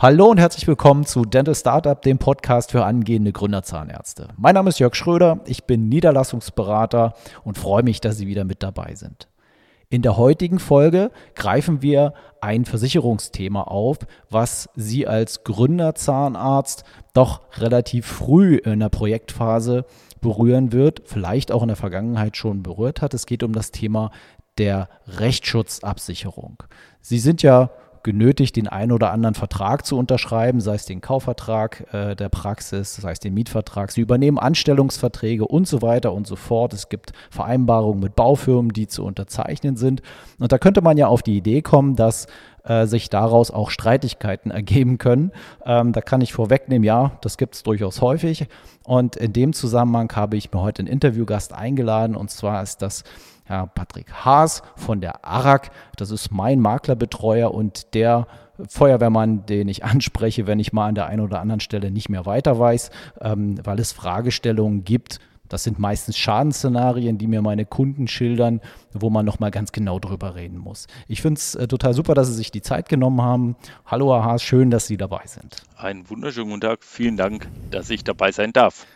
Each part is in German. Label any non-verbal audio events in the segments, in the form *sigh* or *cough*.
Hallo und herzlich willkommen zu Dental Startup, dem Podcast für angehende Gründerzahnärzte. Mein Name ist Jörg Schröder, ich bin Niederlassungsberater und freue mich, dass Sie wieder mit dabei sind. In der heutigen Folge greifen wir ein Versicherungsthema auf, was Sie als Gründerzahnarzt doch relativ früh in der Projektphase berühren wird, vielleicht auch in der Vergangenheit schon berührt hat. Es geht um das Thema der Rechtsschutzabsicherung. Sie sind ja genötigt, den einen oder anderen Vertrag zu unterschreiben, sei es den Kaufvertrag äh, der Praxis, sei es den Mietvertrag. Sie übernehmen Anstellungsverträge und so weiter und so fort. Es gibt Vereinbarungen mit Baufirmen, die zu unterzeichnen sind. Und da könnte man ja auf die Idee kommen, dass äh, sich daraus auch Streitigkeiten *laughs* ergeben können. Ähm, da kann ich vorwegnehmen, ja, das gibt es durchaus häufig. Und in dem Zusammenhang habe ich mir heute einen Interviewgast eingeladen. Und zwar ist das ja, Patrick Haas von der ARAG. Das ist mein Maklerbetreuer und der Feuerwehrmann, den ich *laughs* anspreche, wenn ich mal an der einen oder anderen Stelle nicht mehr weiter weiß, ähm, weil es Fragestellungen gibt. Das sind meistens Schadensszenarien, die mir meine Kunden schildern, wo man nochmal ganz genau drüber reden muss. Ich finde es äh, total super, dass Sie sich die Zeit genommen haben. Hallo, Herr Haas, schön, dass Sie dabei sind. Einen wunderschönen guten Tag. Vielen Dank, dass ich dabei sein darf.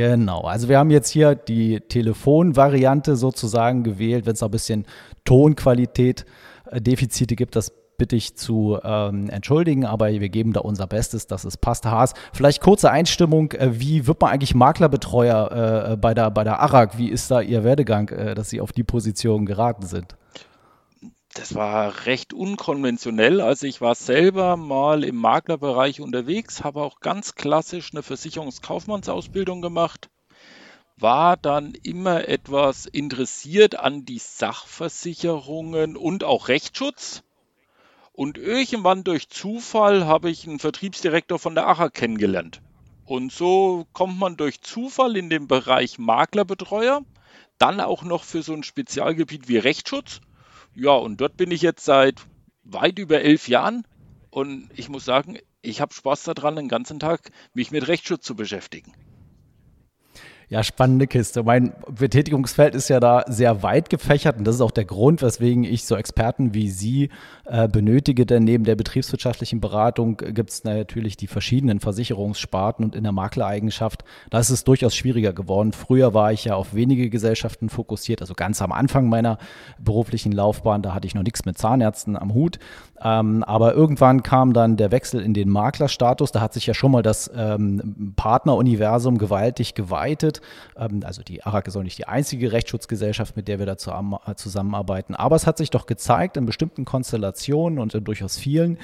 Genau, also wir haben jetzt hier die Telefonvariante sozusagen gewählt. Wenn es noch ein bisschen Tonqualität äh, Defizite gibt, das bitte ich zu ähm, entschuldigen, aber wir geben da unser Bestes, dass es passt. Haas, vielleicht kurze Einstimmung, äh, wie wird man eigentlich Maklerbetreuer äh, bei, der, bei der ARAG? Wie ist da Ihr Werdegang, äh, dass Sie auf die Position geraten sind? Das war recht unkonventionell. Also ich war selber mal im Maklerbereich unterwegs, habe auch ganz klassisch eine Versicherungskaufmannsausbildung gemacht, war dann immer etwas interessiert an die Sachversicherungen und auch Rechtsschutz. Und irgendwann durch Zufall habe ich einen Vertriebsdirektor von der ACHA kennengelernt. Und so kommt man durch Zufall in den Bereich Maklerbetreuer, dann auch noch für so ein Spezialgebiet wie Rechtsschutz ja, und dort bin ich jetzt seit weit über elf Jahren und ich muss sagen, ich habe Spaß daran, den ganzen Tag mich mit Rechtsschutz zu beschäftigen. Ja, spannende Kiste. Mein Betätigungsfeld ist ja da sehr weit gefächert und das ist auch der Grund, weswegen ich so Experten wie Sie äh, benötige. Denn neben der betriebswirtschaftlichen Beratung gibt es natürlich die verschiedenen Versicherungssparten und in der Maklereigenschaft, da ist es durchaus schwieriger geworden. Früher war ich ja auf wenige Gesellschaften fokussiert, also ganz am Anfang meiner beruflichen Laufbahn, da hatte ich noch nichts mit Zahnärzten am Hut. Ähm, aber irgendwann kam dann der Wechsel in den Maklerstatus. Da hat sich ja schon mal das ähm, Partneruniversum gewaltig geweitet. Ähm, also die ARAG ist auch nicht die einzige Rechtsschutzgesellschaft, mit der wir da zusammenarbeiten. Aber es hat sich doch gezeigt in bestimmten Konstellationen und in durchaus vielen,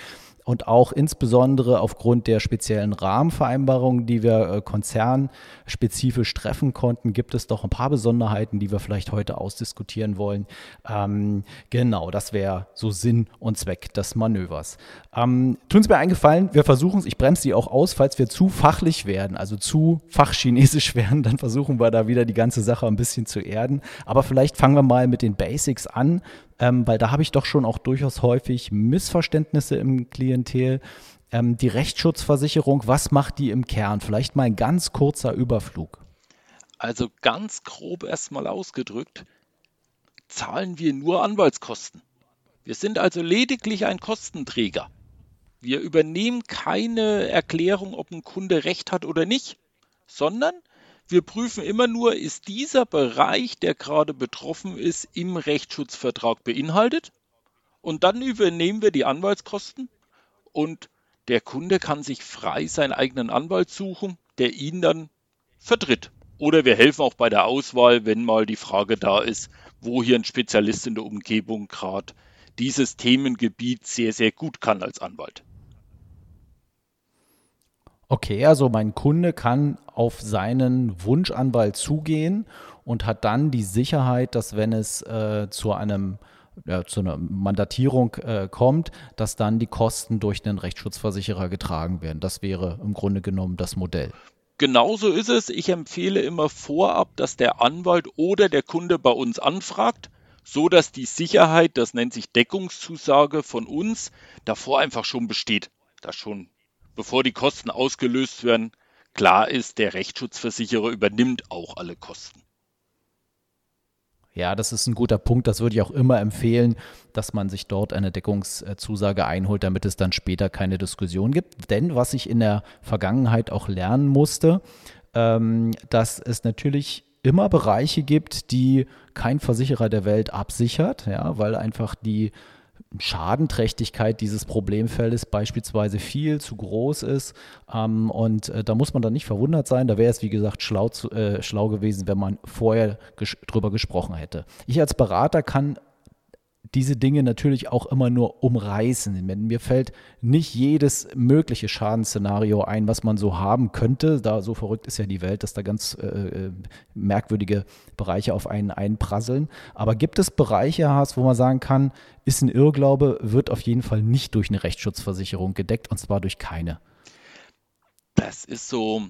und auch insbesondere aufgrund der speziellen Rahmenvereinbarungen, die wir äh, konzernspezifisch treffen konnten, gibt es doch ein paar Besonderheiten, die wir vielleicht heute ausdiskutieren wollen. Ähm, genau, das wäre so Sinn und Zweck des Manövers. Ähm, tun Sie mir eingefallen, wir versuchen es, ich bremse Sie auch aus, falls wir zu fachlich werden, also zu fachchinesisch *laughs* werden, dann versuchen wir da wieder die ganze Sache ein bisschen zu erden. Aber vielleicht fangen wir mal mit den Basics an ähm, weil da habe ich doch schon auch durchaus häufig Missverständnisse im Klientel. Ähm, die Rechtsschutzversicherung, was macht die im Kern? Vielleicht mal ein ganz kurzer Überflug. Also ganz grob erstmal ausgedrückt, zahlen wir nur Anwaltskosten. Wir sind also lediglich ein Kostenträger. Wir übernehmen keine Erklärung, ob ein Kunde recht hat oder nicht, sondern wir prüfen immer nur, ist dieser Bereich, der gerade betroffen ist, im Rechtsschutzvertrag beinhaltet. Und dann übernehmen wir die Anwaltskosten und der Kunde kann sich frei seinen eigenen Anwalt suchen, der ihn dann vertritt. Oder wir helfen auch bei der Auswahl, wenn mal die Frage da ist, wo hier ein Spezialist in der Umgebung gerade dieses Themengebiet sehr, sehr gut kann als Anwalt. Okay, also mein Kunde kann auf seinen Wunschanwalt zugehen und hat dann die Sicherheit, dass wenn es äh, zu einem ja, zu einer Mandatierung äh, kommt, dass dann die Kosten durch den Rechtsschutzversicherer getragen werden. Das wäre im Grunde genommen das Modell. Genauso ist es. Ich empfehle immer vorab, dass der Anwalt oder der Kunde bei uns anfragt, so dass die Sicherheit, das nennt sich Deckungszusage von uns, davor einfach schon besteht, dass schon bevor die Kosten ausgelöst werden, klar ist, der Rechtsschutzversicherer übernimmt auch alle Kosten. Ja, das ist ein guter Punkt. Das würde ich auch immer empfehlen, dass man sich dort eine Deckungszusage einholt, damit es dann später keine Diskussion gibt. Denn was ich in der Vergangenheit auch lernen musste, ähm, dass es natürlich immer Bereiche gibt, die kein Versicherer der Welt absichert, ja, weil einfach die Schadenträchtigkeit dieses Problemfeldes beispielsweise viel zu groß ist. Ähm, und äh, da muss man dann nicht verwundert sein. Da wäre es, wie gesagt, schlau, zu, äh, schlau gewesen, wenn man vorher ges drüber gesprochen hätte. Ich als Berater kann diese Dinge natürlich auch immer nur umreißen. Mir fällt nicht jedes mögliche Schadensszenario ein, was man so haben könnte. Da so verrückt ist ja die Welt, dass da ganz äh, äh merkwürdige Bereiche auf einen einprasseln. Aber gibt es Bereiche, Haas, wo man sagen kann, ist ein Irrglaube, wird auf jeden Fall nicht durch eine Rechtsschutzversicherung gedeckt und zwar durch keine? Das ist so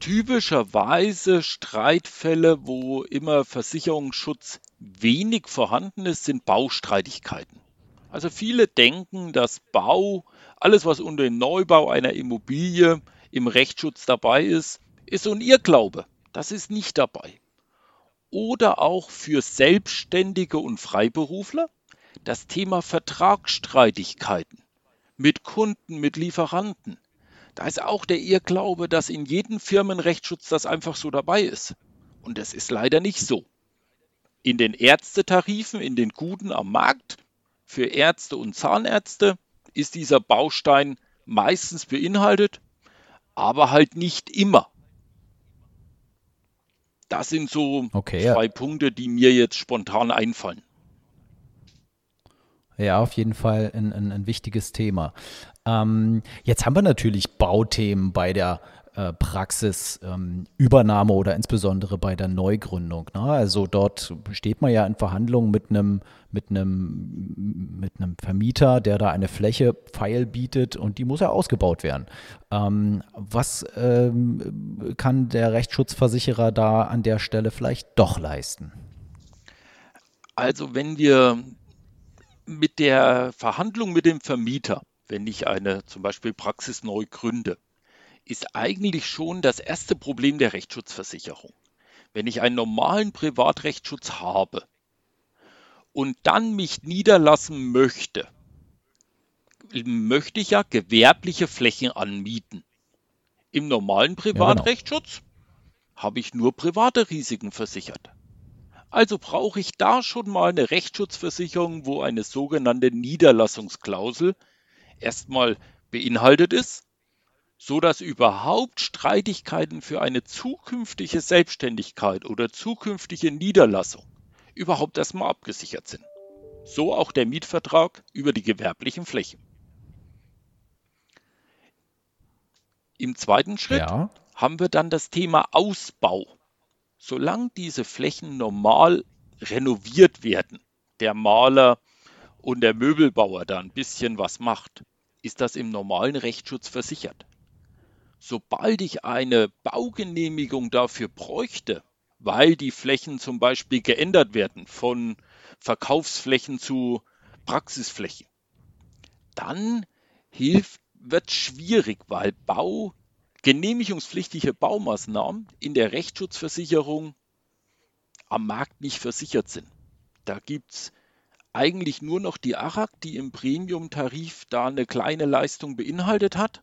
typischerweise Streitfälle, wo immer Versicherungsschutz wenig vorhanden ist, sind Baustreitigkeiten. Also viele denken, dass Bau, alles was unter dem Neubau einer Immobilie im Rechtsschutz dabei ist, ist so ein Irrglaube. Das ist nicht dabei. Oder auch für Selbstständige und Freiberufler das Thema Vertragsstreitigkeiten mit Kunden, mit Lieferanten. Da ist auch der Irrglaube, dass in jedem Firmenrechtsschutz das einfach so dabei ist. Und das ist leider nicht so in den Ärztetarifen, in den guten am Markt für Ärzte und Zahnärzte ist dieser Baustein meistens beinhaltet, aber halt nicht immer. Das sind so okay, zwei ja. Punkte, die mir jetzt spontan einfallen. Ja, auf jeden Fall ein, ein, ein wichtiges Thema. Ähm, jetzt haben wir natürlich Bauthemen bei der äh, Praxisübernahme ähm, oder insbesondere bei der Neugründung. Ne? Also dort steht man ja in Verhandlungen mit einem mit einem mit einem Vermieter, der da eine Fläche feil bietet und die muss ja ausgebaut werden. Ähm, was ähm, kann der Rechtsschutzversicherer da an der Stelle vielleicht doch leisten? Also wenn wir mit der Verhandlung mit dem Vermieter, wenn ich eine zum Beispiel Praxis neu gründe, ist eigentlich schon das erste Problem der Rechtsschutzversicherung. Wenn ich einen normalen Privatrechtsschutz habe und dann mich niederlassen möchte, möchte ich ja gewerbliche Flächen anmieten. Im normalen Privatrechtsschutz ja, genau. habe ich nur private Risiken versichert. Also brauche ich da schon mal eine Rechtsschutzversicherung, wo eine sogenannte Niederlassungsklausel erstmal beinhaltet ist so dass überhaupt Streitigkeiten für eine zukünftige Selbstständigkeit oder zukünftige Niederlassung überhaupt erstmal abgesichert sind. So auch der Mietvertrag über die gewerblichen Flächen. Im zweiten Schritt ja. haben wir dann das Thema Ausbau. Solange diese Flächen normal renoviert werden, der Maler und der Möbelbauer da ein bisschen was macht, ist das im normalen Rechtsschutz versichert. Sobald ich eine Baugenehmigung dafür bräuchte, weil die Flächen zum Beispiel geändert werden von Verkaufsflächen zu Praxisflächen, dann hilft, wird schwierig, weil Bau, genehmigungspflichtige Baumaßnahmen in der Rechtsschutzversicherung am Markt nicht versichert sind. Da gibt es eigentlich nur noch die ARAG, die im Premium-Tarif da eine kleine Leistung beinhaltet hat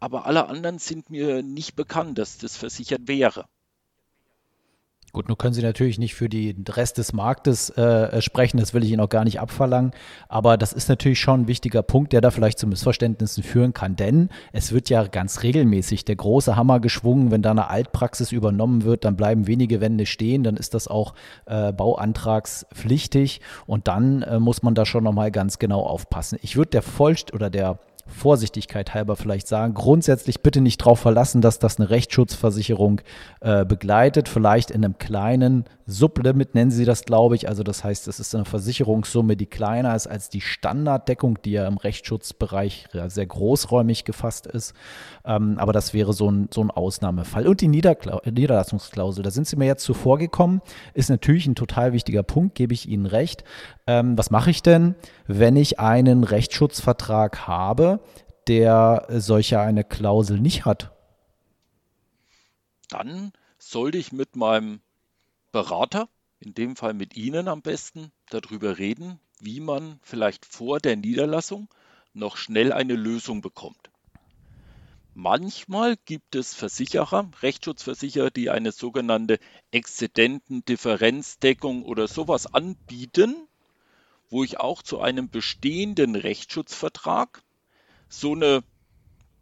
aber alle anderen sind mir nicht bekannt, dass das versichert wäre. Gut, nun können Sie natürlich nicht für den Rest des Marktes äh, sprechen, das will ich Ihnen auch gar nicht abverlangen, aber das ist natürlich schon ein wichtiger Punkt, der da vielleicht zu Missverständnissen führen kann, denn es wird ja ganz regelmäßig der große Hammer geschwungen, wenn da eine Altpraxis übernommen wird, dann bleiben wenige Wände stehen, dann ist das auch äh, bauantragspflichtig. Und dann äh, muss man da schon nochmal ganz genau aufpassen. Ich würde der Vollst oder der Vorsichtigkeit halber vielleicht sagen, grundsätzlich bitte nicht darauf verlassen, dass das eine Rechtsschutzversicherung äh, begleitet, vielleicht in einem kleinen Sublimit nennen sie das, glaube ich. Also das heißt, es ist eine Versicherungssumme, die kleiner ist als die Standarddeckung, die ja im Rechtsschutzbereich sehr großräumig gefasst ist. Ähm, aber das wäre so ein, so ein Ausnahmefall. Und die Niederkla Niederlassungsklausel, da sind Sie mir jetzt zuvor gekommen, ist natürlich ein total wichtiger Punkt, gebe ich Ihnen recht. Ähm, was mache ich denn, wenn ich einen Rechtsschutzvertrag habe, der solche eine Klausel nicht hat? Dann sollte ich mit meinem Berater in dem Fall mit Ihnen am besten, darüber reden, wie man vielleicht vor der Niederlassung noch schnell eine Lösung bekommt. Manchmal gibt es Versicherer, Rechtsschutzversicherer, die eine sogenannte Exzidentendifferenzdeckung oder sowas anbieten, wo ich auch zu einem bestehenden Rechtsschutzvertrag so einen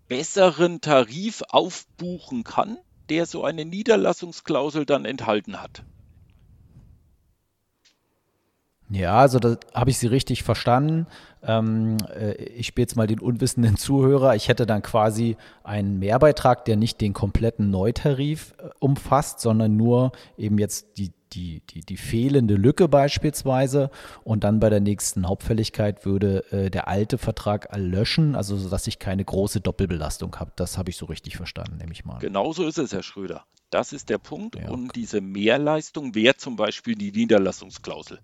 besseren Tarif aufbuchen kann, der so eine Niederlassungsklausel dann enthalten hat. Ja, also da habe ich Sie richtig verstanden. Ähm, äh, ich spiele jetzt mal den unwissenden Zuhörer. Ich hätte dann quasi einen Mehrbeitrag, der nicht den kompletten Neutarif äh, umfasst, sondern nur eben jetzt die, die, die, die fehlende Lücke beispielsweise. Und dann bei der nächsten Hauptfälligkeit würde äh, der alte Vertrag löschen, also sodass ich keine große Doppelbelastung habe. Das habe ich so richtig verstanden, nehme ich mal. Genauso ist es, Herr Schröder. Das ist der Punkt. Ja. Und diese Mehrleistung wäre zum Beispiel die Niederlassungsklausel.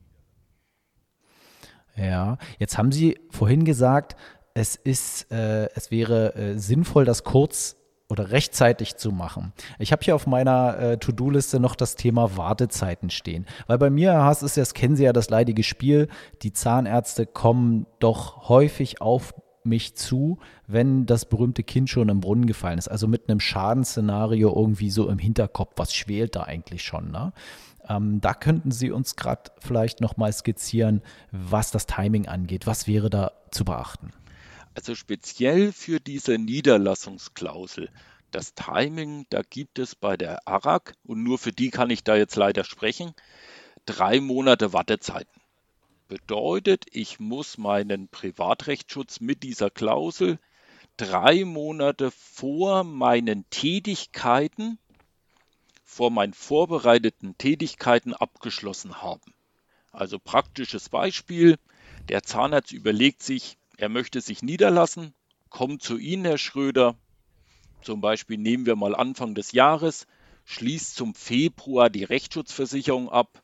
Ja, jetzt haben Sie vorhin gesagt, es ist, äh, es wäre äh, sinnvoll, das kurz oder rechtzeitig zu machen. Ich habe hier auf meiner äh, To-Do-Liste noch das Thema Wartezeiten stehen. Weil bei mir, ist ja, das kennen Sie ja, das leidige Spiel. Die Zahnärzte kommen doch häufig auf mich zu, wenn das berühmte Kind schon im Brunnen gefallen ist. Also mit einem Schadensszenario irgendwie so im Hinterkopf. Was schwelt da eigentlich schon? Ne? Ähm, da könnten Sie uns gerade vielleicht nochmal skizzieren, was das Timing angeht. Was wäre da zu beachten? Also speziell für diese Niederlassungsklausel. Das Timing, da gibt es bei der ARAG, und nur für die kann ich da jetzt leider sprechen, drei Monate Wartezeiten. Bedeutet, ich muss meinen Privatrechtsschutz mit dieser Klausel drei Monate vor meinen Tätigkeiten vor meinen vorbereiteten Tätigkeiten abgeschlossen haben. Also praktisches Beispiel, der Zahnarzt überlegt sich, er möchte sich niederlassen, kommt zu Ihnen, Herr Schröder, zum Beispiel nehmen wir mal Anfang des Jahres, schließt zum Februar die Rechtsschutzversicherung ab,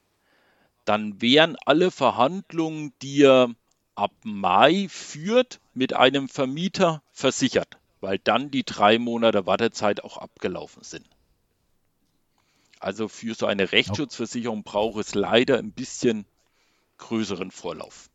dann wären alle Verhandlungen, die er ab Mai führt, mit einem Vermieter versichert, weil dann die drei Monate Wartezeit auch abgelaufen sind. Also für so eine Rechtsschutzversicherung braucht es leider ein bisschen größeren Vorlauf.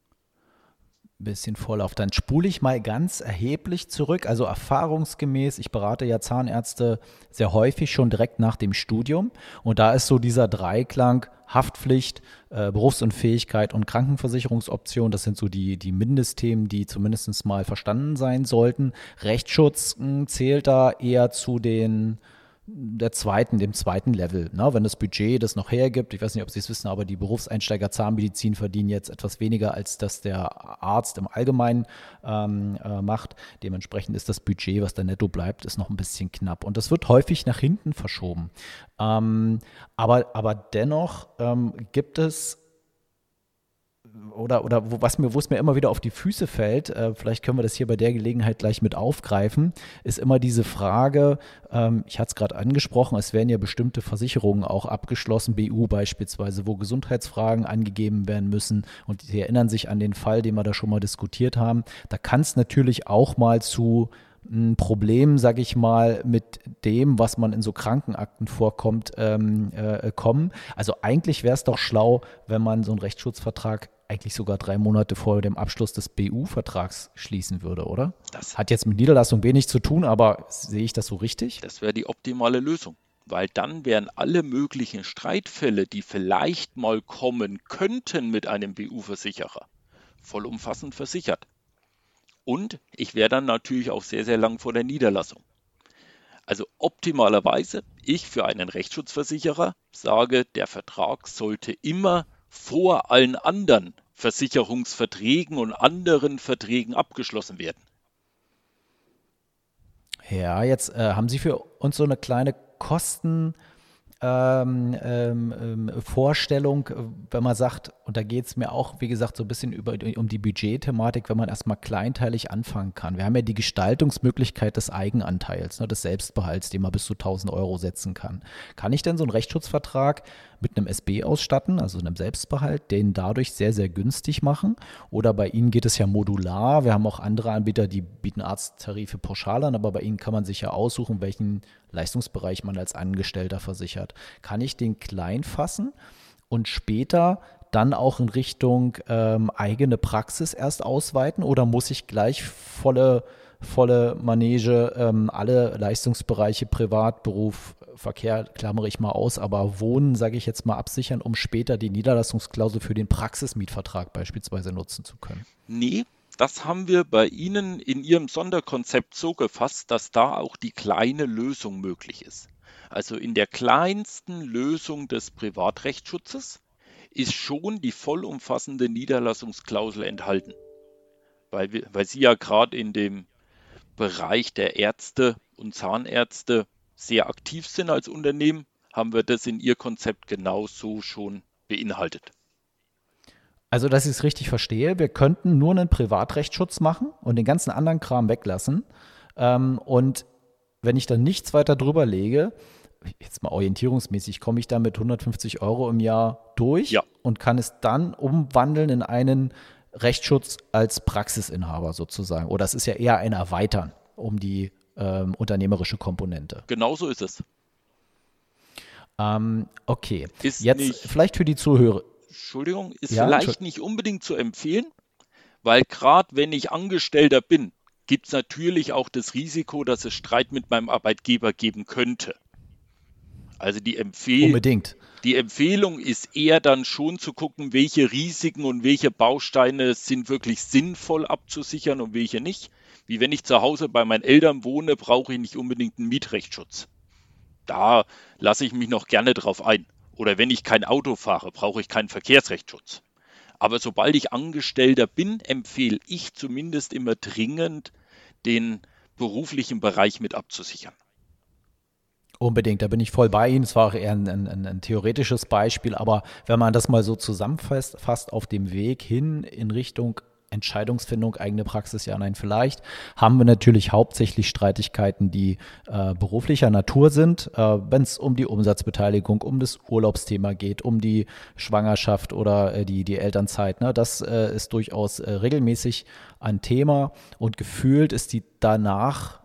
Bisschen Vorlauf. Dann spule ich mal ganz erheblich zurück. Also erfahrungsgemäß, ich berate ja Zahnärzte sehr häufig schon direkt nach dem Studium. Und da ist so dieser Dreiklang Haftpflicht, äh, Berufsunfähigkeit und Krankenversicherungsoption. Das sind so die, die Mindestthemen, die zumindest mal verstanden sein sollten. Rechtsschutz hm, zählt da eher zu den der zweiten, dem zweiten Level. Ne? Wenn das Budget das noch hergibt, ich weiß nicht, ob Sie es wissen, aber die Berufseinsteiger Zahnmedizin verdienen jetzt etwas weniger, als das der Arzt im Allgemeinen ähm, äh, macht. Dementsprechend ist das Budget, was da netto bleibt, ist noch ein bisschen knapp. Und das wird häufig nach hinten verschoben. Ähm, aber, aber dennoch ähm, gibt es oder, oder wo, was mir, wo es mir immer wieder auf die Füße fällt, äh, vielleicht können wir das hier bei der Gelegenheit gleich mit aufgreifen, ist immer diese Frage, ähm, ich hatte es gerade angesprochen, es werden ja bestimmte Versicherungen auch abgeschlossen, BU beispielsweise, wo Gesundheitsfragen angegeben werden müssen und Sie erinnern sich an den Fall, den wir da schon mal diskutiert haben. Da kann es natürlich auch mal zu ein Problem, sage ich mal, mit dem, was man in so Krankenakten vorkommt, ähm, äh, kommen. Also eigentlich wäre es doch schlau, wenn man so einen Rechtsschutzvertrag eigentlich sogar drei Monate vor dem Abschluss des BU-Vertrags schließen würde, oder? Das hat jetzt mit Niederlassung wenig zu tun, aber sehe ich das so richtig? Das wäre die optimale Lösung, weil dann wären alle möglichen Streitfälle, die vielleicht mal kommen könnten mit einem BU-Versicherer, vollumfassend versichert. Und ich wäre dann natürlich auch sehr, sehr lang vor der Niederlassung. Also optimalerweise, ich für einen Rechtsschutzversicherer sage, der Vertrag sollte immer vor allen anderen Versicherungsverträgen und anderen Verträgen abgeschlossen werden. Ja, jetzt äh, haben Sie für uns so eine kleine Kosten- ähm, ähm, ähm, Vorstellung, wenn man sagt, und da geht es mir auch, wie gesagt, so ein bisschen über, um die Budgetthematik, wenn man erstmal kleinteilig anfangen kann. Wir haben ja die Gestaltungsmöglichkeit des Eigenanteils, ne, des Selbstbehalts, den man bis zu 1000 Euro setzen kann. Kann ich denn so einen Rechtsschutzvertrag mit einem SB ausstatten, also einem Selbstbehalt, den dadurch sehr, sehr günstig machen? Oder bei Ihnen geht es ja modular. Wir haben auch andere Anbieter, die bieten Arzttarife pauschal an, aber bei Ihnen kann man sich ja aussuchen, welchen Leistungsbereich man als Angestellter versichert. Kann ich den klein fassen? und später dann auch in Richtung ähm, eigene Praxis erst ausweiten oder muss ich gleich volle, volle Manege, ähm, alle Leistungsbereiche, Privat, Beruf, Verkehr, klammere ich mal aus, aber Wohnen, sage ich jetzt mal, absichern, um später die Niederlassungsklausel für den Praxismietvertrag beispielsweise nutzen zu können? Nee, das haben wir bei Ihnen in Ihrem Sonderkonzept so gefasst, dass da auch die kleine Lösung möglich ist. Also in der kleinsten Lösung des Privatrechtsschutzes ist schon die vollumfassende Niederlassungsklausel enthalten. Weil, wir, weil Sie ja gerade in dem Bereich der Ärzte und Zahnärzte sehr aktiv sind als Unternehmen, haben wir das in Ihr Konzept genauso schon beinhaltet. Also, dass ich es richtig verstehe, wir könnten nur einen Privatrechtsschutz machen und den ganzen anderen Kram weglassen. Ähm, und wenn ich dann nichts weiter drüber lege, jetzt mal orientierungsmäßig, komme ich da mit 150 Euro im Jahr durch ja. und kann es dann umwandeln in einen Rechtsschutz als Praxisinhaber sozusagen. Oder es ist ja eher ein Erweitern um die ähm, unternehmerische Komponente. Genauso ist es. Ähm, okay. Ist Jetzt vielleicht für die Zuhörer. Entschuldigung, ist ja, vielleicht nicht unbedingt zu empfehlen, weil gerade wenn ich Angestellter bin, gibt es natürlich auch das Risiko, dass es Streit mit meinem Arbeitgeber geben könnte. Also die, Empfehl Unbedingt. die Empfehlung ist eher dann schon zu gucken, welche Risiken und welche Bausteine sind wirklich sinnvoll abzusichern und welche nicht. Wie wenn ich zu Hause bei meinen Eltern wohne, brauche ich nicht unbedingt einen Mietrechtsschutz. Da lasse ich mich noch gerne drauf ein. Oder wenn ich kein Auto fahre, brauche ich keinen Verkehrsrechtsschutz. Aber sobald ich Angestellter bin, empfehle ich zumindest immer dringend, den beruflichen Bereich mit abzusichern. Unbedingt, da bin ich voll bei Ihnen. Es war auch eher ein, ein, ein, theoretisches Beispiel, aber wenn man das mal so zusammenfasst auf dem Weg hin in Richtung Entscheidungsfindung, eigene Praxis, ja, nein, vielleicht, haben wir natürlich hauptsächlich Streitigkeiten, die äh, beruflicher Natur sind, äh, wenn es um die Umsatzbeteiligung, um das Urlaubsthema geht, um die Schwangerschaft oder äh, die, die Elternzeit. Ne? Das äh, ist durchaus äh, regelmäßig ein Thema und gefühlt ist die danach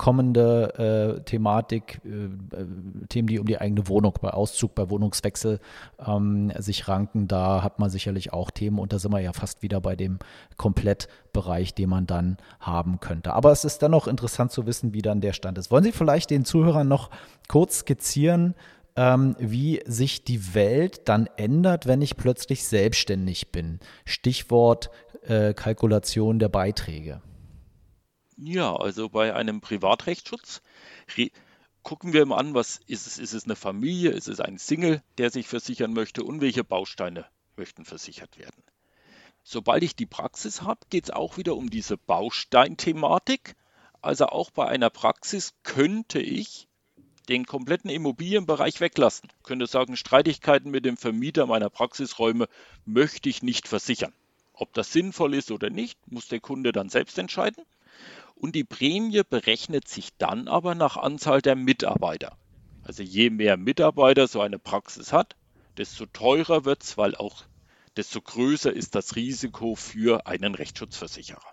kommende äh, Thematik, äh, Themen, die um die eigene Wohnung, bei Auszug, bei Wohnungswechsel ähm, sich ranken, da hat man sicherlich auch Themen und da sind wir ja fast wieder bei dem Komplettbereich, den man dann haben könnte. Aber es ist dennoch interessant zu wissen, wie dann der Stand ist. Wollen Sie vielleicht den Zuhörern noch kurz skizzieren, ähm, wie sich die Welt dann ändert, wenn ich plötzlich selbstständig bin? Stichwort äh, Kalkulation der Beiträge. Ja, also bei einem Privatrechtsschutz gucken wir immer an, was ist es? Ist es eine Familie? Ist es ein Single, der sich versichern möchte? Und welche Bausteine möchten versichert werden? Sobald ich die Praxis habe, geht es auch wieder um diese Bausteinthematik. Also auch bei einer Praxis könnte ich den kompletten Immobilienbereich weglassen. Ich könnte sagen, Streitigkeiten mit dem Vermieter meiner Praxisräume möchte ich nicht versichern. Ob das sinnvoll ist oder nicht, muss der Kunde dann selbst entscheiden und die Prämie berechnet sich dann aber nach Anzahl der Mitarbeiter. Also je mehr Mitarbeiter so eine Praxis hat, desto teurer wird es, weil auch desto größer ist das Risiko für einen Rechtsschutzversicherer.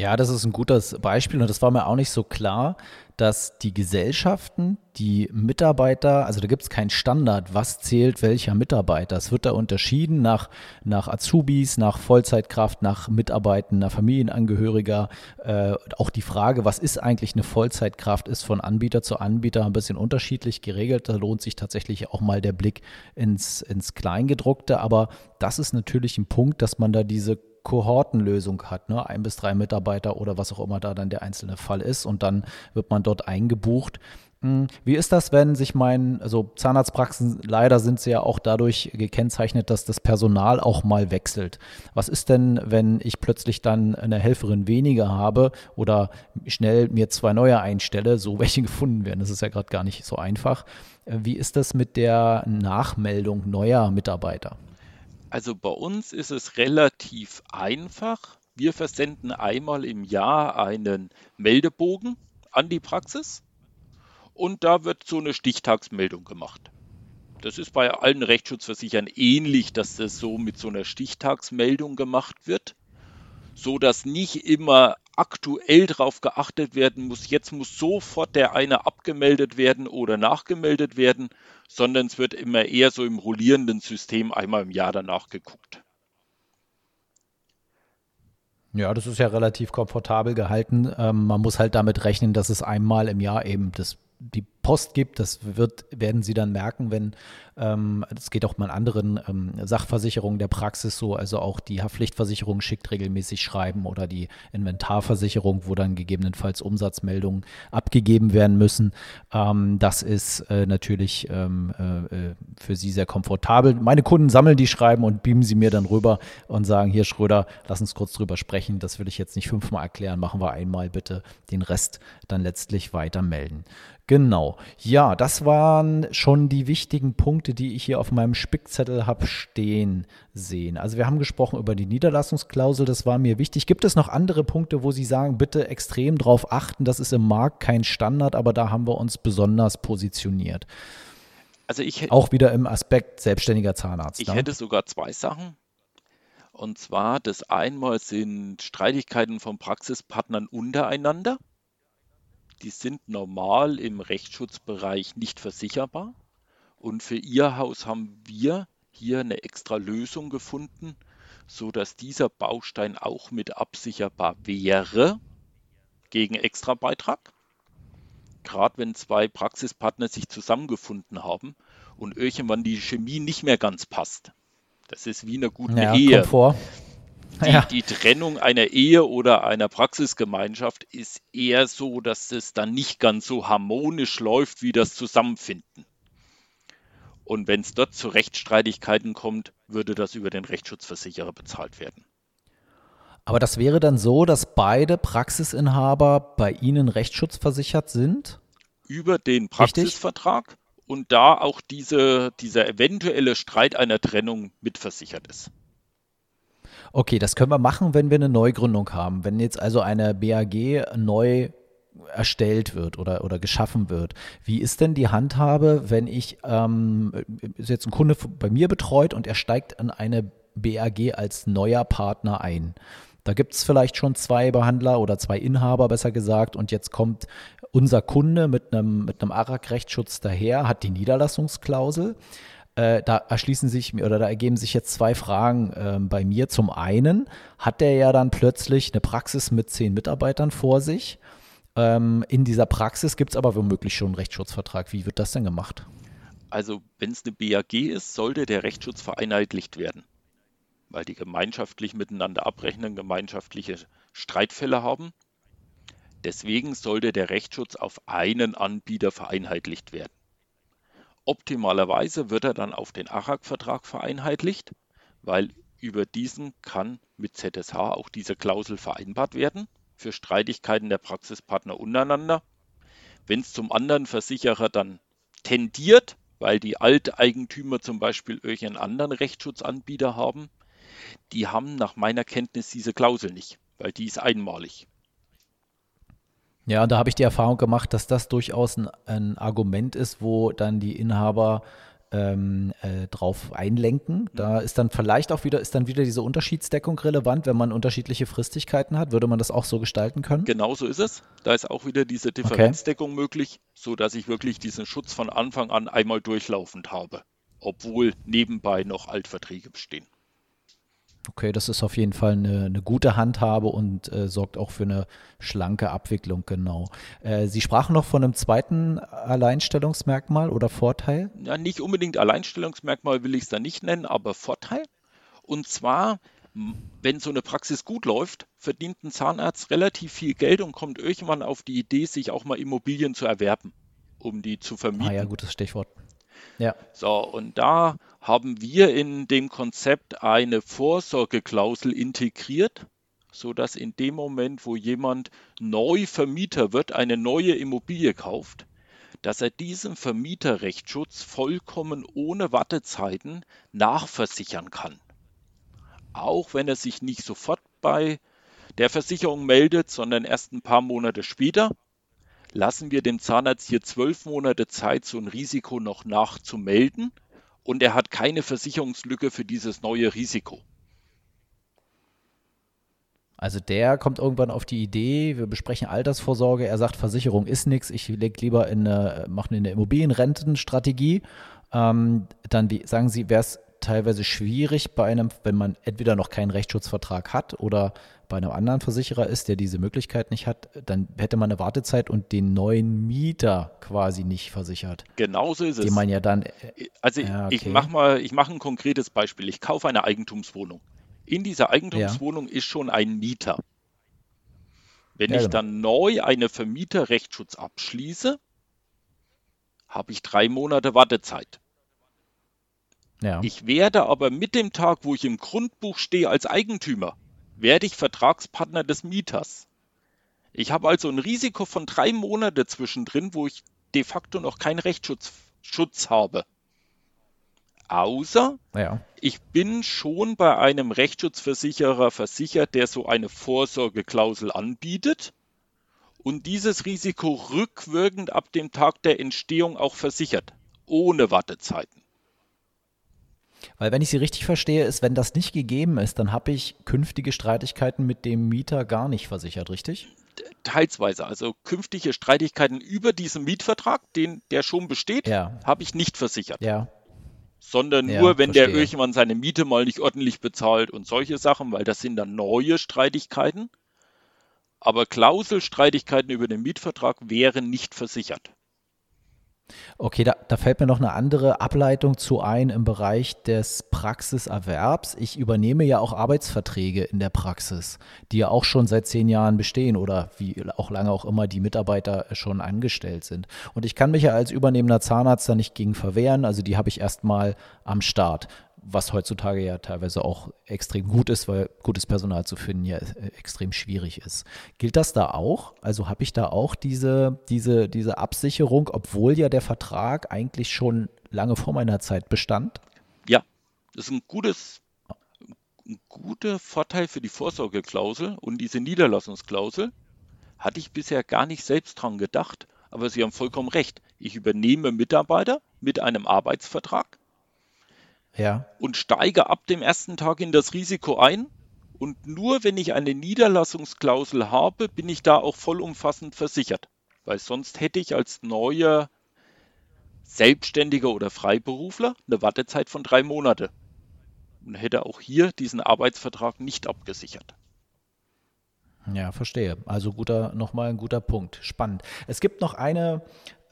Ja, das ist ein gutes Beispiel und das war mir auch nicht so klar, dass die Gesellschaften, die Mitarbeiter, also da gibt es keinen Standard, was zählt welcher Mitarbeiter. Es wird da unterschieden nach, nach Azubis, nach Vollzeitkraft, nach Mitarbeitender Familienangehöriger. Äh, auch die Frage, was ist eigentlich eine Vollzeitkraft, ist von Anbieter zu Anbieter ein bisschen unterschiedlich geregelt. Da lohnt sich tatsächlich auch mal der Blick ins, ins Kleingedruckte. Aber das ist natürlich ein Punkt, dass man da diese Kohortenlösung hat, ne? ein bis drei Mitarbeiter oder was auch immer da dann der einzelne Fall ist und dann wird man dort eingebucht. Hm, wie ist das, wenn sich mein, also Zahnarztpraxen, leider sind sie ja auch dadurch gekennzeichnet, dass das Personal auch mal wechselt. Was ist denn, wenn ich plötzlich dann eine Helferin weniger habe oder schnell mir zwei neue einstelle, so *laughs* welche gefunden werden? Das ist ja gerade gar nicht so einfach. Wie ist das mit der Nachmeldung neuer Mitarbeiter? Also bei uns ist es relativ einfach. Wir versenden einmal im Jahr einen Meldebogen an die Praxis und da wird so eine Stichtagsmeldung gemacht. Das ist bei allen Rechtsschutzversichern ähnlich, dass das so mit so einer Stichtagsmeldung gemacht wird. So dass nicht immer aktuell darauf geachtet werden muss, jetzt muss sofort der eine abgemeldet werden oder nachgemeldet werden, sondern es wird immer eher so im rollierenden System einmal im Jahr danach geguckt. Ja, das ist ja relativ komfortabel gehalten. Ähm, man muss halt damit rechnen, dass es einmal im Jahr eben das die Post gibt. Das wird, werden Sie dann merken, wenn ähm, das geht auch mal anderen ähm, Sachversicherungen der Praxis so, also auch die Haftpflichtversicherung schickt regelmäßig Schreiben oder die Inventarversicherung, wo dann gegebenenfalls Umsatzmeldungen abgegeben werden müssen. Ähm, das ist äh, natürlich ähm, äh, für Sie sehr komfortabel. Meine Kunden sammeln die Schreiben und beamen sie mir dann rüber und sagen, hier Schröder, lass uns kurz drüber sprechen. Das will ich jetzt nicht fünfmal erklären, machen wir einmal bitte den Rest dann letztlich weiter melden. Genau. Ja, das waren schon die wichtigen Punkte, die ich hier auf meinem Spickzettel habe stehen sehen. Also wir haben gesprochen über die Niederlassungsklausel, das war mir wichtig. Gibt es noch andere Punkte, wo Sie sagen, bitte extrem darauf achten, das ist im Markt kein Standard, aber da haben wir uns besonders positioniert. Also ich auch wieder im Aspekt selbstständiger Zahnarzt. Ich ne? hätte sogar zwei Sachen. Und zwar das einmal sind Streitigkeiten von Praxispartnern untereinander die sind normal im Rechtsschutzbereich nicht versicherbar. Und für Ihr Haus haben wir hier eine extra Lösung gefunden, so dass dieser Baustein auch mit absicherbar wäre gegen Extrabeitrag. Gerade wenn zwei Praxispartner sich zusammengefunden haben und irgendwann die Chemie nicht mehr ganz passt. Das ist wie eine gute ja, Ehe. Komfort. Die, ja. die, Trennung einer Ehe oder einer Praxisgemeinschaft ist eher so, dass es dann nicht ganz so harmonisch läuft wie das Zusammenfinden. Und wenn es dort zu Rechtsstreitigkeiten kommt, würde das über den Rechtsschutzversicherer bezahlt werden. Aber das wäre dann so, dass beide Praxisinhaber bei Ihnen rechtsschutzversichert sind? Über den Praxisvertrag Richtig? und da auch diese, dieser eventuelle Streit einer Trennung mitversichert ist. Okay, das können wir machen, wenn wir eine Neugründung haben. Wenn jetzt also eine BAG neu erstellt wird oder, oder geschaffen wird. Wie ist denn die Handhabe, wenn ich, ähm, ist jetzt ein Kunde bei mir betreut und er steigt an eine BAG als neuer Partner ein? Da gibt es vielleicht schon zwei Behandler oder zwei Inhaber, besser gesagt, und jetzt kommt unser Kunde mit einem, mit einem ARAG-Rechtsschutz daher, hat die Niederlassungsklausel. Äh, da erschließen sich oder da ergeben sich jetzt zwei Fragen äh, bei mir. Zum einen hat der ja dann plötzlich eine Praxis mit zehn Mitarbeitern vor sich. Ähm, in dieser Praxis gibt es aber womöglich schon einen Rechtsschutzvertrag. Wie wird das denn gemacht? Also, wenn es eine BAG ist, sollte der Rechtsschutz vereinheitlicht werden, weil die gemeinschaftlich miteinander abrechnen, gemeinschaftliche Streitfälle haben. Deswegen sollte der Rechtsschutz auf einen Anbieter vereinheitlicht werden. Optimalerweise wird er dann auf den ARAG-Vertrag vereinheitlicht, weil über diesen kann mit ZSH auch diese Klausel vereinbart werden für Streitigkeiten der Praxispartner untereinander. Wenn es zum anderen Versicherer dann tendiert, weil die Alteigentümer zum Beispiel irgendeinen anderen Rechtsschutzanbieter haben, die haben nach meiner Kenntnis diese Klausel nicht, weil die ist einmalig. Ja, da habe ich die Erfahrung gemacht, dass das durchaus ein, ein Argument ist, wo dann die Inhaber ähm, äh, drauf einlenken. Da ist dann vielleicht auch wieder, ist dann wieder diese Unterschiedsdeckung relevant, wenn man unterschiedliche Fristigkeiten hat. Würde man das auch so gestalten können? Genau so ist es. Da ist auch wieder diese Differenzdeckung okay. möglich, sodass ich wirklich diesen Schutz von Anfang an einmal durchlaufend habe, obwohl nebenbei noch Altverträge bestehen. Okay, das ist auf jeden Fall eine, eine gute Handhabe und äh, sorgt auch für eine schlanke Abwicklung, genau. Äh, Sie sprachen noch von einem zweiten Alleinstellungsmerkmal oder Vorteil? Ja, nicht unbedingt Alleinstellungsmerkmal will ich es da nicht nennen, aber Vorteil. Und zwar, wenn so eine Praxis gut läuft, verdient ein Zahnarzt relativ viel Geld und kommt irgendwann auf die Idee, sich auch mal Immobilien zu erwerben, um die zu vermieten. Ah ja, gutes Stichwort. Ja. So, und da haben wir in dem Konzept eine Vorsorgeklausel integriert, sodass in dem Moment, wo jemand neu Vermieter wird, eine neue Immobilie kauft, dass er diesen Vermieterrechtsschutz vollkommen ohne Wartezeiten nachversichern kann. Auch wenn er sich nicht sofort bei der Versicherung meldet, sondern erst ein paar Monate später, lassen wir dem Zahnarzt hier zwölf Monate Zeit, so ein Risiko noch nachzumelden und er hat keine Versicherungslücke für dieses neue Risiko. Also der kommt irgendwann auf die Idee, wir besprechen Altersvorsorge, er sagt, Versicherung ist nichts, ich lege lieber in eine, mache eine Immobilienrentenstrategie. Ähm, dann wie, sagen Sie, wäre es teilweise schwierig bei einem, wenn man entweder noch keinen Rechtsschutzvertrag hat oder bei einem anderen Versicherer ist, der diese Möglichkeit nicht hat, dann hätte man eine Wartezeit und den neuen Mieter quasi nicht versichert. Genauso ist es. Den man ja dann. Also ja, okay. ich mache mal, ich mache ein konkretes Beispiel. Ich kaufe eine Eigentumswohnung. In dieser Eigentumswohnung ja. ist schon ein Mieter. Wenn ja, ich genau. dann neu eine Vermieterrechtsschutz abschließe, habe ich drei Monate Wartezeit. Ich werde aber mit dem Tag, wo ich im Grundbuch stehe als Eigentümer, werde ich Vertragspartner des Mieters. Ich habe also ein Risiko von drei Monaten zwischendrin, wo ich de facto noch keinen Rechtsschutz Schutz habe. Außer ja. ich bin schon bei einem Rechtsschutzversicherer versichert, der so eine Vorsorgeklausel anbietet und dieses Risiko rückwirkend ab dem Tag der Entstehung auch versichert, ohne Wartezeiten. Weil wenn ich Sie richtig verstehe, ist, wenn das nicht gegeben ist, dann habe ich künftige Streitigkeiten mit dem Mieter gar nicht versichert, richtig? Teilsweise. Also künftige Streitigkeiten über diesen Mietvertrag, den der schon besteht, ja. habe ich nicht versichert. Ja sondern ja, nur, wenn verstehe. der irgendwann seine Miete mal nicht ordentlich bezahlt und solche Sachen, weil das sind dann neue Streitigkeiten. Aber Klauselstreitigkeiten über den Mietvertrag wären nicht versichert. Okay, da, da, fällt mir noch eine andere Ableitung zu ein im Bereich des Praxiserwerbs. Ich übernehme ja auch Arbeitsverträge in der Praxis, die ja auch schon seit zehn Jahren bestehen oder wie auch lange auch immer die Mitarbeiter schon angestellt sind. Und ich kann mich ja als übernehmender Zahnarzt da nicht gegen verwehren. Also die habe ich erstmal am Start was heutzutage ja teilweise auch extrem gut ist, weil gutes Personal zu finden ja äh, extrem schwierig ist. Gilt das da auch? Also habe ich da auch diese, diese, diese Absicherung, obwohl ja der Vertrag eigentlich schon lange vor meiner Zeit bestand? Ja, das ist ein gutes, ein guter Vorteil für die Vorsorgeklausel und diese Niederlassungsklausel. Hatte ich bisher gar nicht selbst dran gedacht, aber Sie haben vollkommen recht. Ich übernehme Mitarbeiter mit einem Arbeitsvertrag ja. und steige ab dem ersten Tag in das Risiko ein. Und nur wenn ich eine Niederlassungsklausel habe, bin ich da auch vollumfassend versichert. Weil sonst hätte ich als neuer Selbstständiger oder Freiberufler eine Wartezeit von drei Monate und hätte auch hier diesen Arbeitsvertrag nicht abgesichert. Ja, verstehe. Also guter, nochmal ein guter Punkt. Spannend. Es gibt noch eine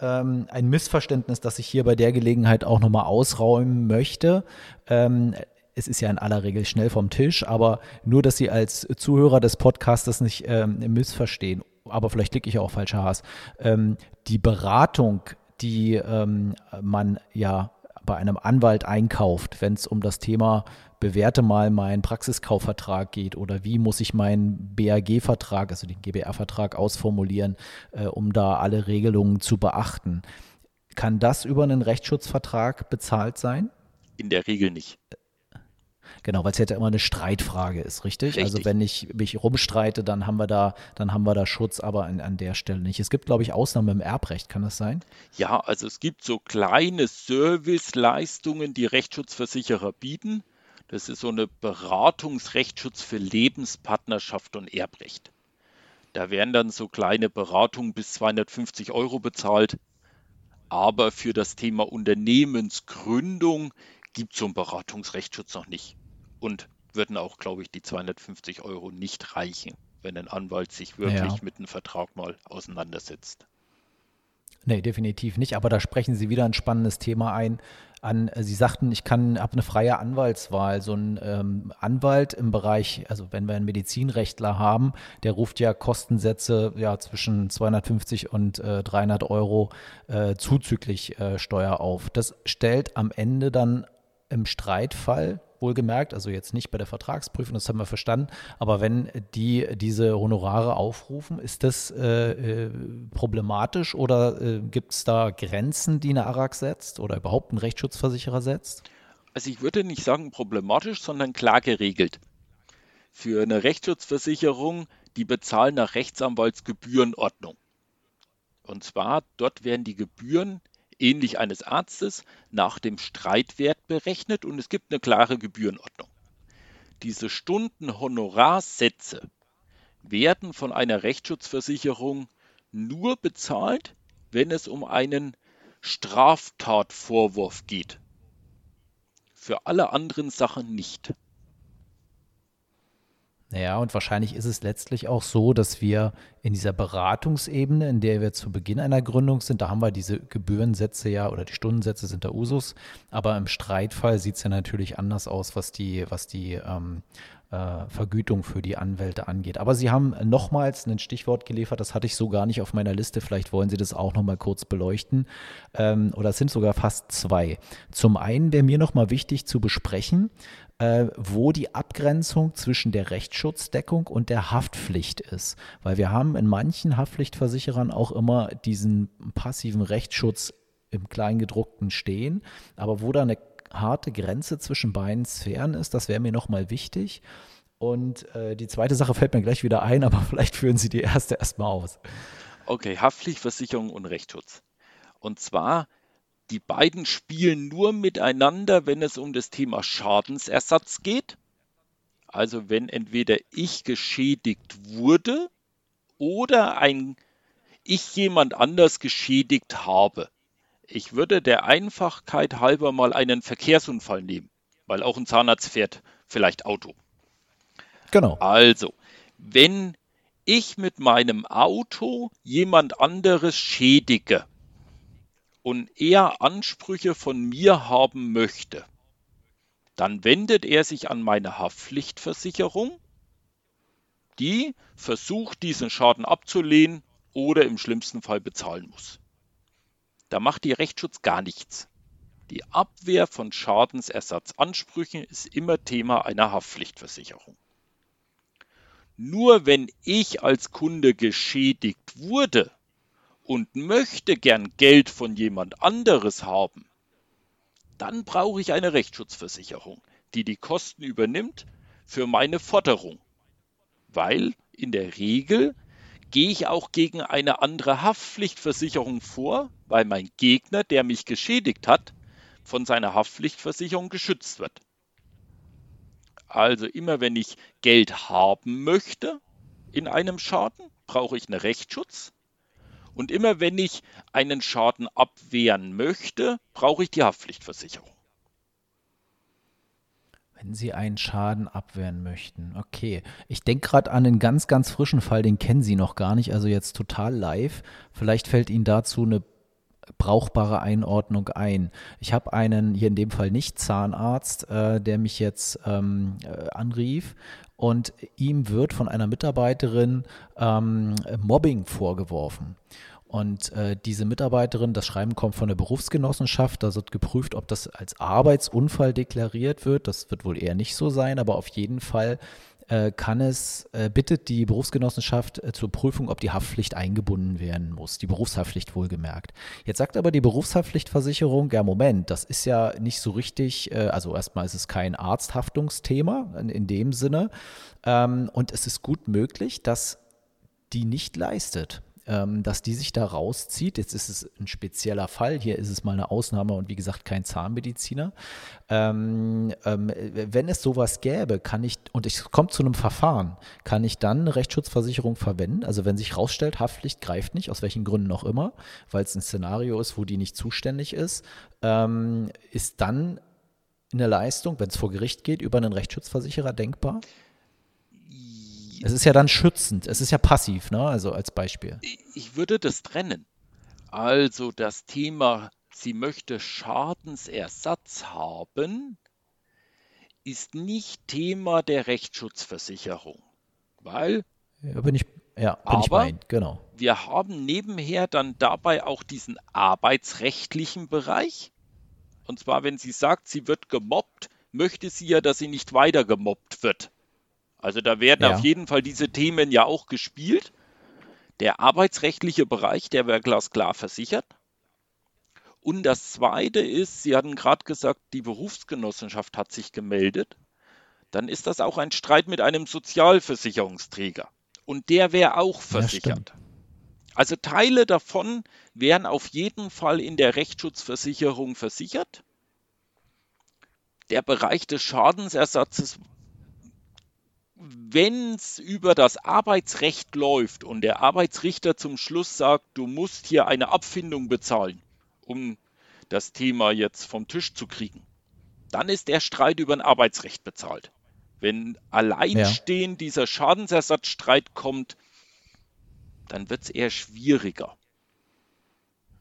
ähm, ein Missverständnis, das ich hier bei der Gelegenheit auch nochmal ausräumen möchte. Ähm, es ist ja in aller Regel schnell vom Tisch, aber nur, dass Sie als Zuhörer des Podcasts nicht ähm, missverstehen. Aber vielleicht klicke ich auch falscher Hass. Ähm, die Beratung, die ähm, man ja bei einem Anwalt einkauft, wenn es um das Thema bewerte mal meinen Praxiskaufvertrag geht oder wie muss ich meinen BAG-Vertrag, also den GBR-Vertrag ausformulieren, äh, um da alle Regelungen zu beachten. Kann das über einen Rechtsschutzvertrag bezahlt sein? In der Regel nicht. Genau, weil es ja immer eine Streitfrage ist, richtig? Also richtig? Also wenn ich mich rumstreite, dann haben wir da, dann haben wir da Schutz, aber an, an der Stelle nicht. Es gibt, glaube ich, Ausnahmen im Erbrecht, kann das sein? Ja, also es gibt so kleine Serviceleistungen, die Rechtsschutzversicherer bieten. Das ist so eine Beratungsrechtsschutz für Lebenspartnerschaft und Erbrecht. Da werden dann so kleine Beratungen bis 250 Euro bezahlt. Aber für das Thema Unternehmensgründung gibt so einen Beratungsrechtsschutz noch nicht. Und würden auch, glaube ich, die 250 Euro nicht reichen, wenn ein Anwalt sich wirklich ja. mit einem Vertrag mal auseinandersetzt. Nee, definitiv nicht. Aber da sprechen Sie wieder ein spannendes Thema ein, an, Sie sagten, ich kann, habe eine freie Anwaltswahl. So ein ähm, Anwalt im Bereich, also wenn wir einen Medizinrechtler haben, der ruft ja Kostensätze ja zwischen 250 und äh, 300 Euro äh, zuzüglich äh, Steuer auf. Das stellt am Ende dann im Streitfall wohlgemerkt, also jetzt nicht bei der Vertragsprüfung, das haben wir verstanden, aber wenn die diese Honorare aufrufen, ist das äh, äh, problematisch oder äh, gibt es da Grenzen, die eine ARAG setzt oder überhaupt ein Rechtsschutzversicherer setzt? Also ich würde nicht sagen problematisch, sondern klar geregelt. Für eine Rechtsschutzversicherung, die bezahlen nach Rechtsanwaltsgebührenordnung. Und zwar, dort werden die Gebühren ähnlich eines Arztes, nach dem Streitwert berechnet und es gibt eine klare Gebührenordnung. Diese Stundenhonorarsätze werden von einer Rechtsschutzversicherung nur bezahlt, wenn es um einen Straftatvorwurf geht. Für alle anderen Sachen nicht. Naja, und wahrscheinlich ist es letztlich auch so, dass wir in dieser Beratungsebene, in der wir zu Beginn einer Gründung sind, da haben wir diese Gebührensätze ja oder die Stundensätze sind da Usus, aber im Streitfall sieht es ja natürlich anders aus, was die, was die ähm, äh, Vergütung für die Anwälte angeht. Aber Sie haben nochmals ein Stichwort geliefert, das hatte ich so gar nicht auf meiner Liste. Vielleicht wollen Sie das auch nochmal kurz beleuchten. Ähm, oder es sind sogar fast zwei. Zum einen wäre mir nochmal wichtig zu besprechen, äh, wo die Abgrenzung zwischen der Rechtsschutzdeckung und der Haftpflicht ist. Weil wir haben in manchen Haftpflichtversicherern auch immer diesen passiven Rechtsschutz im Kleingedruckten stehen, aber wo da eine harte Grenze zwischen beiden Sphären ist, das wäre mir nochmal wichtig. Und äh, die zweite Sache fällt mir gleich wieder ein, *laughs* aber vielleicht führen Sie die erste erstmal aus. Okay, Haftpflichtversicherung und Rechtsschutz. Und zwar die beiden spielen nur miteinander, wenn es um das Thema Schadensersatz geht. Also wenn entweder ich geschädigt wurde oder ein ich jemand anders geschädigt habe. Ich würde der Einfachkeit halber mal einen Verkehrsunfall nehmen, weil auch ein Zahnarzt fährt vielleicht Auto. Genau. Also, wenn ich mit meinem Auto jemand anderes schädige, und er Ansprüche von mir haben möchte, dann wendet er sich an meine Haftpflichtversicherung, die versucht, diesen Schaden abzulehnen oder im schlimmsten Fall bezahlen muss. Da macht die Rechtsschutz gar nichts. Die Abwehr von Schadensersatzansprüchen ist immer Thema einer Haftpflichtversicherung. Nur wenn ich als Kunde geschädigt wurde, und möchte gern Geld von jemand anderes haben, dann brauche ich eine Rechtsschutzversicherung, die die Kosten übernimmt für meine Forderung. Weil in der Regel gehe ich auch gegen eine andere Haftpflichtversicherung vor, weil mein Gegner, der mich geschädigt hat, von seiner Haftpflichtversicherung geschützt wird. Also immer wenn ich Geld haben möchte in einem Schaden, brauche ich einen Rechtsschutz und immer wenn ich einen Schaden abwehren möchte, brauche ich die Haftpflichtversicherung. Wenn Sie einen Schaden abwehren möchten. Okay. Ich denke gerade an einen ganz, ganz frischen Fall, den kennen Sie noch gar nicht, also jetzt total live. Vielleicht fällt Ihnen dazu eine brauchbare Einordnung ein. Ich habe einen, hier in dem Fall nicht Zahnarzt, äh, der mich jetzt ähm, äh, anrief und ihm wird von einer Mitarbeiterin ähm, Mobbing vorgeworfen. Und äh, diese Mitarbeiterin, das Schreiben kommt von der Berufsgenossenschaft, da wird geprüft, ob das als Arbeitsunfall deklariert wird. Das wird wohl eher nicht so sein, aber auf jeden Fall kann es, äh, bittet die Berufsgenossenschaft äh, zur Prüfung, ob die Haftpflicht eingebunden werden muss, die Berufshaftpflicht wohlgemerkt. Jetzt sagt aber die Berufshaftpflichtversicherung, ja Moment, das ist ja nicht so richtig, äh, also erstmal ist es kein Arzthaftungsthema in, in dem Sinne ähm, und es ist gut möglich, dass die nicht leistet dass die sich da rauszieht. Jetzt ist es ein spezieller Fall, hier ist es mal eine Ausnahme und wie gesagt kein Zahnmediziner. Ähm, ähm, wenn es sowas gäbe, kann ich, und es kommt zu einem Verfahren, kann ich dann eine Rechtsschutzversicherung verwenden? Also wenn sich rausstellt, Haftpflicht greift nicht, aus welchen Gründen auch immer, weil es ein Szenario ist, wo die nicht zuständig ist, ähm, ist dann eine Leistung, wenn es vor Gericht geht, über einen Rechtsschutzversicherer denkbar? Es ist ja dann schützend, es ist ja passiv, ne? Also als Beispiel. Ich würde das trennen. Also das Thema, sie möchte Schadensersatz haben, ist nicht Thema der Rechtsschutzversicherung. Weil. Ja, bin ich, ja, bin aber ich bei Ihnen, genau. Wir haben nebenher dann dabei auch diesen arbeitsrechtlichen Bereich. Und zwar, wenn sie sagt, sie wird gemobbt, möchte sie ja, dass sie nicht weiter gemobbt wird. Also da werden ja. auf jeden Fall diese Themen ja auch gespielt. Der arbeitsrechtliche Bereich, der wäre glasklar versichert. Und das Zweite ist, Sie hatten gerade gesagt, die Berufsgenossenschaft hat sich gemeldet. Dann ist das auch ein Streit mit einem Sozialversicherungsträger. Und der wäre auch versichert. Ja, also Teile davon wären auf jeden Fall in der Rechtsschutzversicherung versichert. Der Bereich des Schadensersatzes wenn es über das Arbeitsrecht läuft und der Arbeitsrichter zum Schluss sagt, du musst hier eine Abfindung bezahlen, um das Thema jetzt vom Tisch zu kriegen, dann ist der Streit über ein Arbeitsrecht bezahlt. Wenn alleinstehend ja. dieser Schadensersatzstreit kommt, dann wird es eher schwieriger.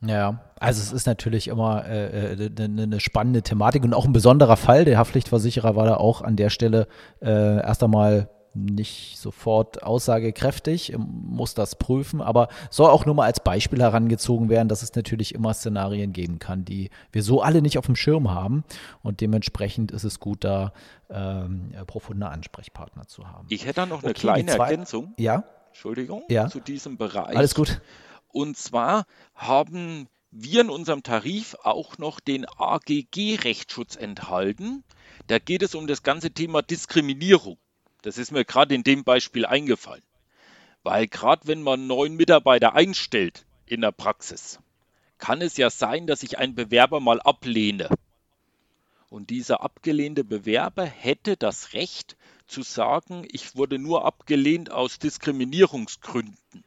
Ja, also es ist natürlich immer äh, eine, äh, eine spannende Thematik und auch ein besonderer Fall. Der Haftpflichtversicherer war da auch an der Stelle äh, erst einmal nicht sofort aussagekräftig, muss das prüfen, aber soll auch nur mal als Beispiel herangezogen werden, dass es natürlich immer Szenarien geben kann, die wir so alle nicht auf dem Schirm haben und dementsprechend ist es gut, da ähm, profunde Ansprechpartner zu haben. Ich hätte da noch eine okay, kleine Ergänzung. Ja. Entschuldigung, ja. zu diesem Bereich. Alles gut. Und zwar haben wir in unserem Tarif auch noch den AGG-Rechtsschutz enthalten. Da geht es um das ganze Thema Diskriminierung. Das ist mir gerade in dem Beispiel eingefallen. Weil gerade wenn man neuen Mitarbeiter einstellt in der Praxis, kann es ja sein, dass ich einen Bewerber mal ablehne. Und dieser abgelehnte Bewerber hätte das Recht zu sagen, ich wurde nur abgelehnt aus Diskriminierungsgründen.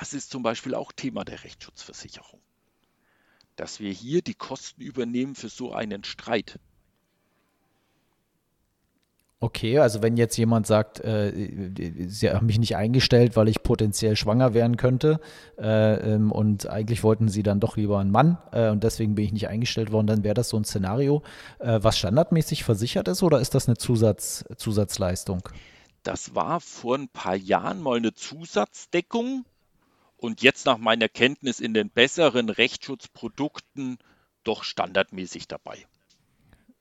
Das ist zum Beispiel auch Thema der Rechtsschutzversicherung. Dass wir hier die Kosten übernehmen für so einen Streit. Okay, also wenn jetzt jemand sagt, äh, sie haben mich nicht eingestellt, weil ich potenziell schwanger werden könnte äh, ähm, und eigentlich wollten sie dann doch lieber einen Mann äh, und deswegen bin ich nicht eingestellt worden, dann wäre das so ein Szenario, äh, was standardmäßig versichert ist oder ist das eine Zusatz, Zusatzleistung? Das war vor ein paar Jahren mal eine Zusatzdeckung und jetzt nach meiner Kenntnis in den besseren Rechtsschutzprodukten doch standardmäßig dabei.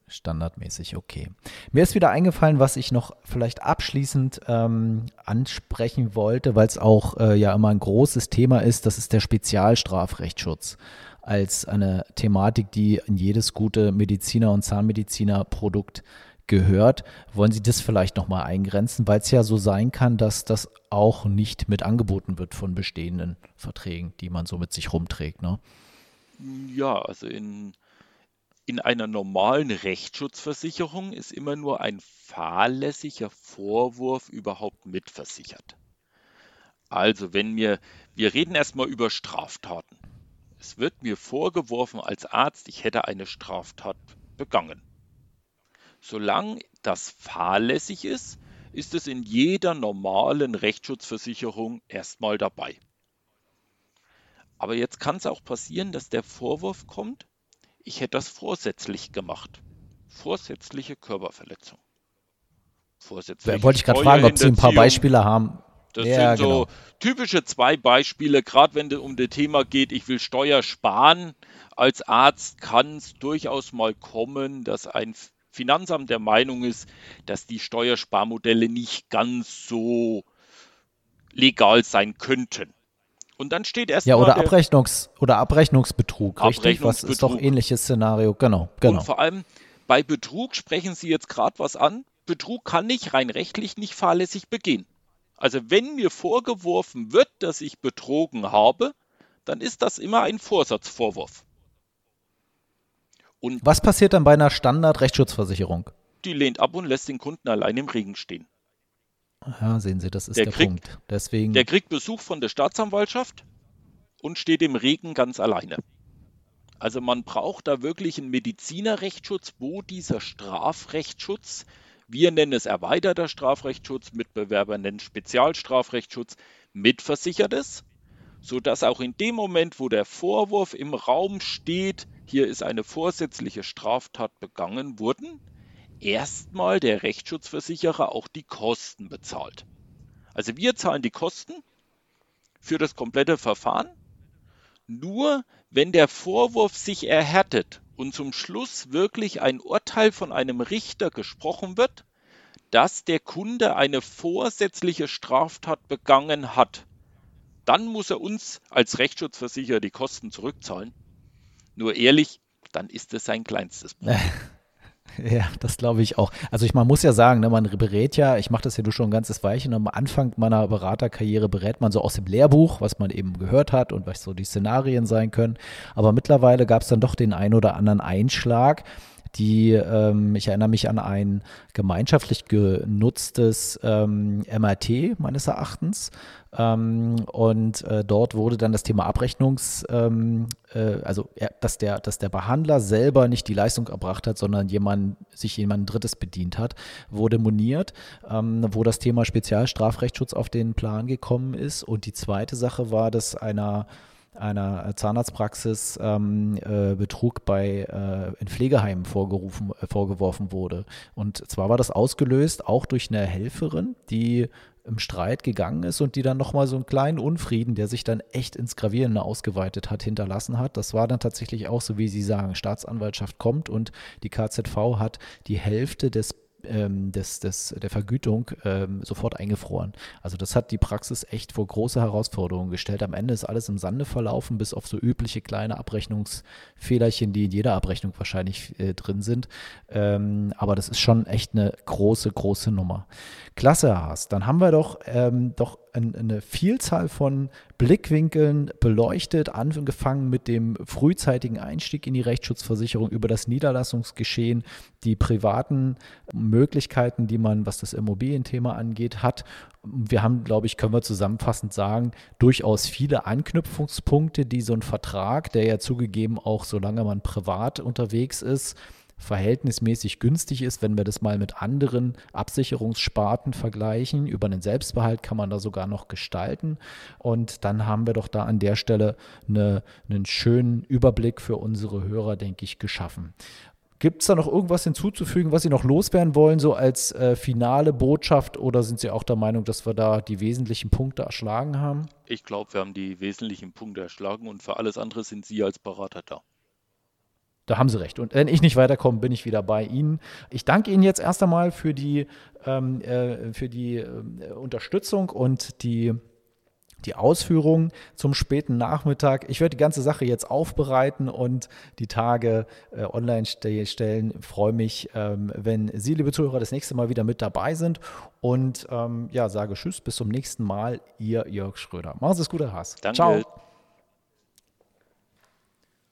Standardmäßig, okay. Mir ist wieder eingefallen, was ich noch vielleicht abschließend ähm, ansprechen wollte, weil es auch äh, ja immer ein großes Thema ist, das ist der Spezialstrafrechtsschutz als eine Thematik, die in jedes gute Mediziner- und Zahnmediziner-Produkt gehört. Wollen Sie das vielleicht nochmal eingrenzen, weil es ja so sein kann, dass das auch nicht mit angeboten wird von bestehenden Verträgen, die man so mit sich rumträgt, ne? Ja, also in in einer normalen Rechtsschutzversicherung ist immer nur ein fahrlässiger Vorwurf überhaupt mitversichert. Also wenn mir, wir reden erstmal über Straftaten. Es wird mir vorgeworfen als Arzt, ich hätte eine Straftat begangen. Solange das fahrlässig ist, ist es in jeder normalen Rechtsschutzversicherung erstmal dabei. Aber jetzt kann es auch passieren, dass der Vorwurf kommt, ich hätte das vorsätzlich gemacht. Vorsätzliche Körperverletzung. Vorsätzliche Wollte ich gerade fragen, ob Sie ein paar Beispiele haben. Das ja, sind so genau. typische zwei Beispiele, gerade wenn es um das Thema geht, ich will Steuer sparen. Als Arzt kann es durchaus mal kommen, dass ein Finanzamt der Meinung ist, dass die Steuersparmodelle nicht ganz so legal sein könnten. Und dann steht erst Ja, oder, Abrechnungs oder Abrechnungsbetrug, Abrechnungsbetrug, richtig? Was ist doch ähnliches Szenario, genau, genau. Und vor allem bei Betrug sprechen Sie jetzt gerade was an. Betrug kann ich rein rechtlich nicht fahrlässig begehen. Also wenn mir vorgeworfen wird, dass ich betrogen habe, dann ist das immer ein Vorsatzvorwurf. Und was passiert dann bei einer Standard-Rechtsschutzversicherung? Die lehnt ab und lässt den Kunden allein im Regen stehen. Ja, sehen Sie, das ist der, der kriegt, Punkt. Deswegen der kriegt Besuch von der Staatsanwaltschaft und steht im Regen ganz alleine. Also man braucht da wirklich einen Medizinerrechtsschutz, wo dieser Strafrechtsschutz, wir nennen es erweiterter Strafrechtsschutz, Mitbewerber nennen Spezialstrafrechtsschutz, mitversichert ist, sodass auch in dem Moment, wo der Vorwurf im Raum steht, hier ist eine vorsätzliche Straftat begangen worden, erstmal der Rechtsschutzversicherer auch die Kosten bezahlt. Also wir zahlen die Kosten für das komplette Verfahren. Nur wenn der Vorwurf sich erhärtet und zum Schluss wirklich ein Urteil von einem Richter gesprochen wird, dass der Kunde eine vorsätzliche Straftat begangen hat, dann muss er uns als Rechtsschutzversicherer die Kosten zurückzahlen. Nur ehrlich, dann ist es sein kleinstes Problem. *laughs* Ja, das glaube ich auch. Also ich, man muss ja sagen, ne, man berät ja, ich mache das ja du schon ein ganzes Weilchen, am Anfang meiner Beraterkarriere berät man so aus dem Lehrbuch, was man eben gehört hat und was so die Szenarien sein können. Aber mittlerweile gab es dann doch den ein oder anderen Einschlag, die, ähm, ich erinnere mich an ein gemeinschaftlich genutztes ähm, MRT meines Erachtens. Ähm, und äh, dort wurde dann das Thema Abrechnungs, ähm, äh, also ja, dass, der, dass der Behandler selber nicht die Leistung erbracht hat, sondern jemand, sich jemand Drittes bedient hat, wurde moniert, ähm, wo das Thema Spezialstrafrechtsschutz auf den Plan gekommen ist. Und die zweite Sache war, dass einer einer Zahnarztpraxis ähm, äh, Betrug bei äh, in Pflegeheimen vorgerufen, äh, vorgeworfen wurde. Und zwar war das ausgelöst auch durch eine Helferin, die im Streit gegangen ist und die dann nochmal so einen kleinen Unfrieden, der sich dann echt ins Gravierende ausgeweitet hat, hinterlassen hat. Das war dann tatsächlich auch so, wie Sie sagen, Staatsanwaltschaft kommt und die KZV hat die Hälfte des ähm, des, des, der Vergütung ähm, sofort eingefroren. Also das hat die Praxis echt vor große Herausforderungen gestellt. Am Ende ist alles im Sande verlaufen, bis auf so übliche kleine Abrechnungsfehlerchen, die in jeder Abrechnung wahrscheinlich äh, drin sind. Ähm, aber das ist schon echt eine große, große Nummer. Klasse, Haas. Dann haben wir doch, ähm, doch eine Vielzahl von Blickwinkeln beleuchtet, angefangen mit dem frühzeitigen Einstieg in die Rechtsschutzversicherung über das Niederlassungsgeschehen, die privaten Möglichkeiten, die man, was das Immobilienthema angeht, hat. Wir haben, glaube ich, können wir zusammenfassend sagen, durchaus viele Anknüpfungspunkte, die so ein Vertrag, der ja zugegeben auch, solange man privat unterwegs ist, verhältnismäßig günstig ist, wenn wir das mal mit anderen Absicherungssparten vergleichen. Über einen Selbstbehalt kann man da sogar noch gestalten. Und dann haben wir doch da an der Stelle eine, einen schönen Überblick für unsere Hörer, denke ich, geschaffen. Gibt es da noch irgendwas hinzuzufügen, was Sie noch loswerden wollen, so als äh, finale Botschaft? Oder sind Sie auch der Meinung, dass wir da die wesentlichen Punkte erschlagen haben? Ich glaube, wir haben die wesentlichen Punkte erschlagen und für alles andere sind Sie als Berater da. Da haben Sie recht. Und wenn ich nicht weiterkomme, bin ich wieder bei Ihnen. Ich danke Ihnen jetzt erst einmal für die, ähm, äh, für die äh, Unterstützung und die, die Ausführungen zum späten Nachmittag. Ich werde die ganze Sache jetzt aufbereiten und die Tage äh, online stellen. Ich freue mich, ähm, wenn Sie, liebe Zuhörer, das nächste Mal wieder mit dabei sind. Und ähm, ja, sage Tschüss, bis zum nächsten Mal. Ihr Jörg Schröder. Machen Sie es gut, Herr Haas. Danke. Ciao.